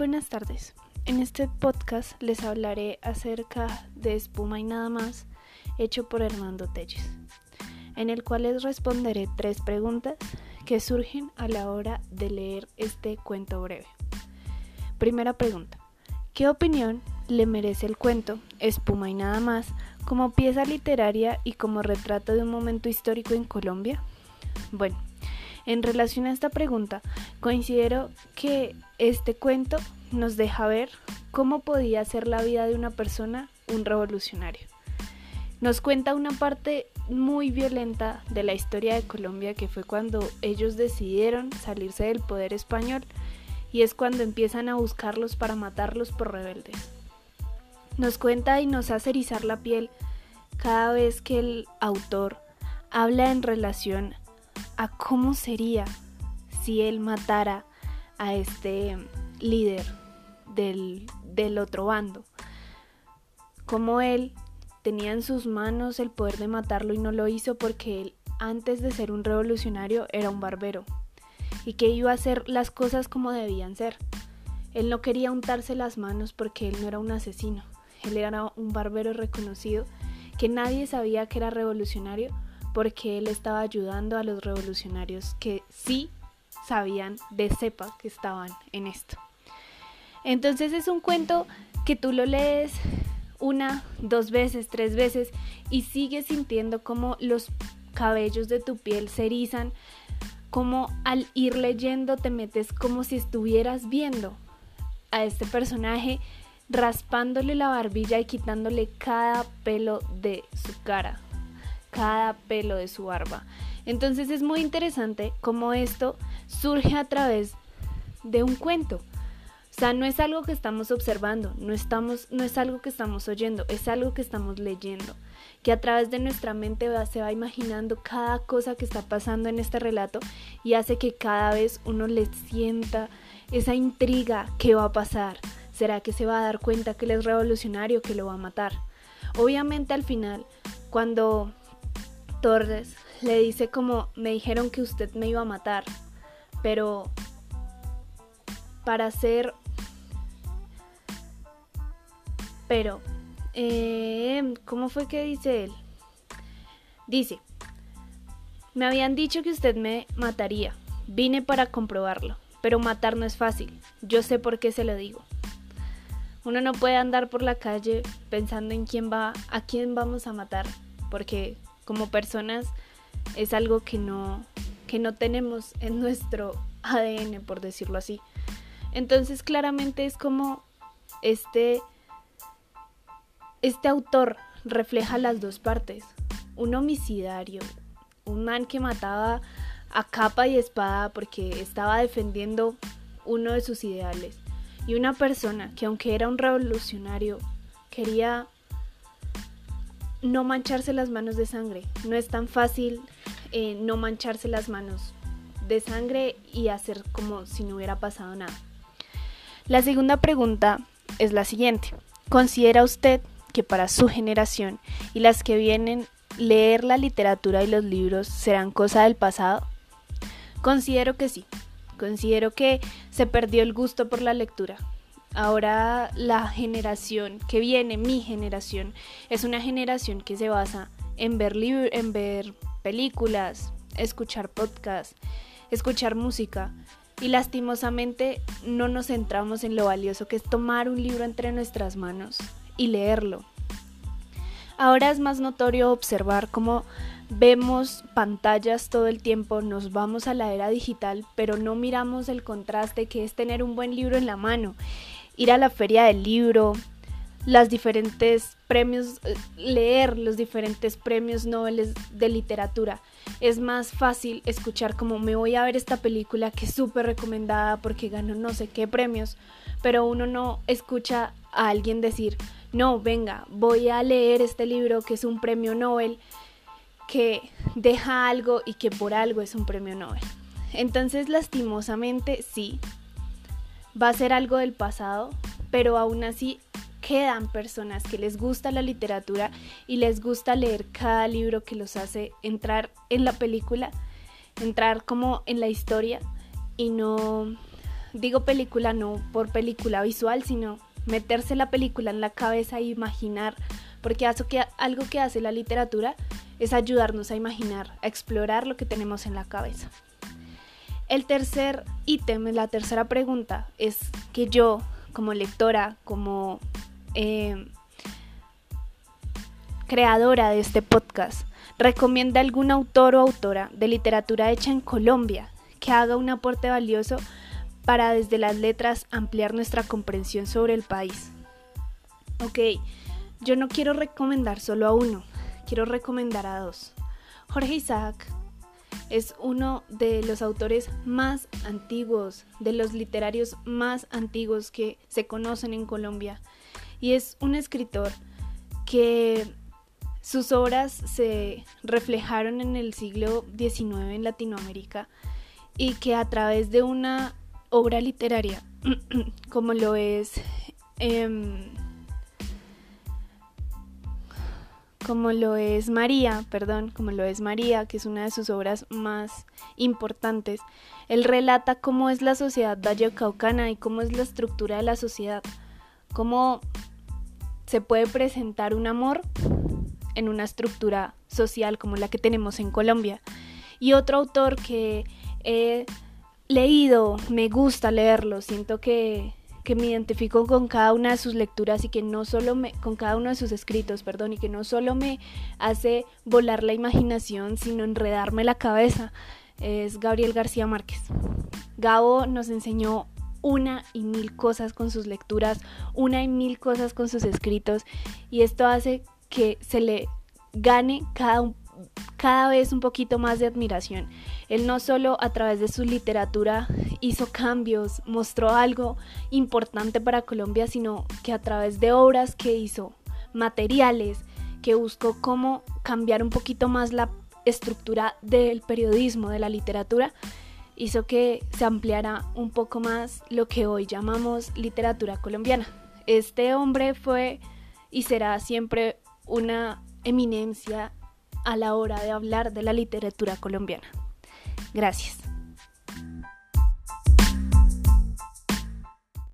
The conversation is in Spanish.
Buenas tardes. En este podcast les hablaré acerca de Espuma y nada más, hecho por Hernando Telles, en el cual les responderé tres preguntas que surgen a la hora de leer este cuento breve. Primera pregunta. ¿Qué opinión le merece el cuento Espuma y nada más como pieza literaria y como retrato de un momento histórico en Colombia? Bueno, en relación a esta pregunta, considero que este cuento nos deja ver cómo podía ser la vida de una persona un revolucionario. Nos cuenta una parte muy violenta de la historia de Colombia que fue cuando ellos decidieron salirse del poder español y es cuando empiezan a buscarlos para matarlos por rebeldes. Nos cuenta y nos hace erizar la piel cada vez que el autor habla en relación a cómo sería si él matara a este líder del, del otro bando. Como él tenía en sus manos el poder de matarlo y no lo hizo porque él, antes de ser un revolucionario, era un barbero y que iba a hacer las cosas como debían ser. Él no quería untarse las manos porque él no era un asesino, él era un barbero reconocido que nadie sabía que era revolucionario porque él estaba ayudando a los revolucionarios que sí sabían de cepa que estaban en esto. Entonces es un cuento que tú lo lees una, dos veces, tres veces y sigues sintiendo como los cabellos de tu piel se erizan, como al ir leyendo te metes como si estuvieras viendo a este personaje raspándole la barbilla y quitándole cada pelo de su cara cada pelo de su barba. Entonces es muy interesante cómo esto surge a través de un cuento. O sea, no es algo que estamos observando, no, estamos, no es algo que estamos oyendo, es algo que estamos leyendo, que a través de nuestra mente se va imaginando cada cosa que está pasando en este relato y hace que cada vez uno le sienta esa intriga que va a pasar. ¿Será que se va a dar cuenta que él es revolucionario, que lo va a matar? Obviamente al final, cuando Torres le dice como me dijeron que usted me iba a matar, pero para hacer... Pero, eh, ¿cómo fue que dice él? Dice, me habían dicho que usted me mataría. Vine para comprobarlo, pero matar no es fácil. Yo sé por qué se lo digo. Uno no puede andar por la calle pensando en quién va, a quién vamos a matar, porque como personas es algo que no, que no tenemos en nuestro ADN, por decirlo así. Entonces claramente es como este, este autor refleja las dos partes. Un homicidario, un man que mataba a capa y espada porque estaba defendiendo uno de sus ideales. Y una persona que aunque era un revolucionario, quería no mancharse las manos de sangre. No es tan fácil eh, no mancharse las manos de sangre y hacer como si no hubiera pasado nada. La segunda pregunta es la siguiente. ¿Considera usted que para su generación y las que vienen leer la literatura y los libros serán cosa del pasado? Considero que sí. Considero que se perdió el gusto por la lectura. Ahora la generación que viene, mi generación, es una generación que se basa en ver, en ver películas, escuchar podcasts, escuchar música y lastimosamente no nos centramos en lo valioso que es tomar un libro entre nuestras manos y leerlo. Ahora es más notorio observar cómo vemos pantallas todo el tiempo, nos vamos a la era digital, pero no miramos el contraste que es tener un buen libro en la mano ir a la feria del libro, las diferentes premios, eh, leer los diferentes premios Nobel de literatura. Es más fácil escuchar como me voy a ver esta película que es súper recomendada porque ganó no sé qué premios, pero uno no escucha a alguien decir, no, venga, voy a leer este libro que es un premio Nobel, que deja algo y que por algo es un premio Nobel. Entonces, lastimosamente, sí, va a ser algo del pasado, pero aún así quedan personas que les gusta la literatura y les gusta leer cada libro que los hace entrar en la película, entrar como en la historia y no digo película no por película visual, sino meterse la película en la cabeza e imaginar, porque algo que hace la literatura es ayudarnos a imaginar, a explorar lo que tenemos en la cabeza. El tercer ítem, la tercera pregunta, es que yo, como lectora, como eh, creadora de este podcast, recomienda algún autor o autora de literatura hecha en Colombia que haga un aporte valioso para desde las letras ampliar nuestra comprensión sobre el país. Ok, yo no quiero recomendar solo a uno, quiero recomendar a dos. Jorge Isaac es uno de los autores más antiguos, de los literarios más antiguos que se conocen en Colombia. Y es un escritor que sus obras se reflejaron en el siglo XIX en Latinoamérica y que a través de una obra literaria como lo es em, como lo es María, perdón, como lo es María, que es una de sus obras más importantes, él relata cómo es la sociedad vallecaucana y cómo es la estructura de la sociedad, cómo se puede presentar un amor en una estructura social como la que tenemos en Colombia. Y otro autor que he leído, me gusta leerlo, siento que, que me identifico con cada una de sus lecturas y que no solo me, con cada uno de sus escritos, perdón, y que no solo me hace volar la imaginación, sino enredarme la cabeza, es Gabriel García Márquez. Gabo nos enseñó una y mil cosas con sus lecturas, una y mil cosas con sus escritos, y esto hace que se le gane cada, cada vez un poquito más de admiración. Él no solo a través de su literatura hizo cambios, mostró algo importante para Colombia, sino que a través de obras que hizo, materiales, que buscó cómo cambiar un poquito más la estructura del periodismo, de la literatura, hizo que se ampliara un poco más lo que hoy llamamos literatura colombiana. Este hombre fue y será siempre una eminencia a la hora de hablar de la literatura colombiana. Gracias.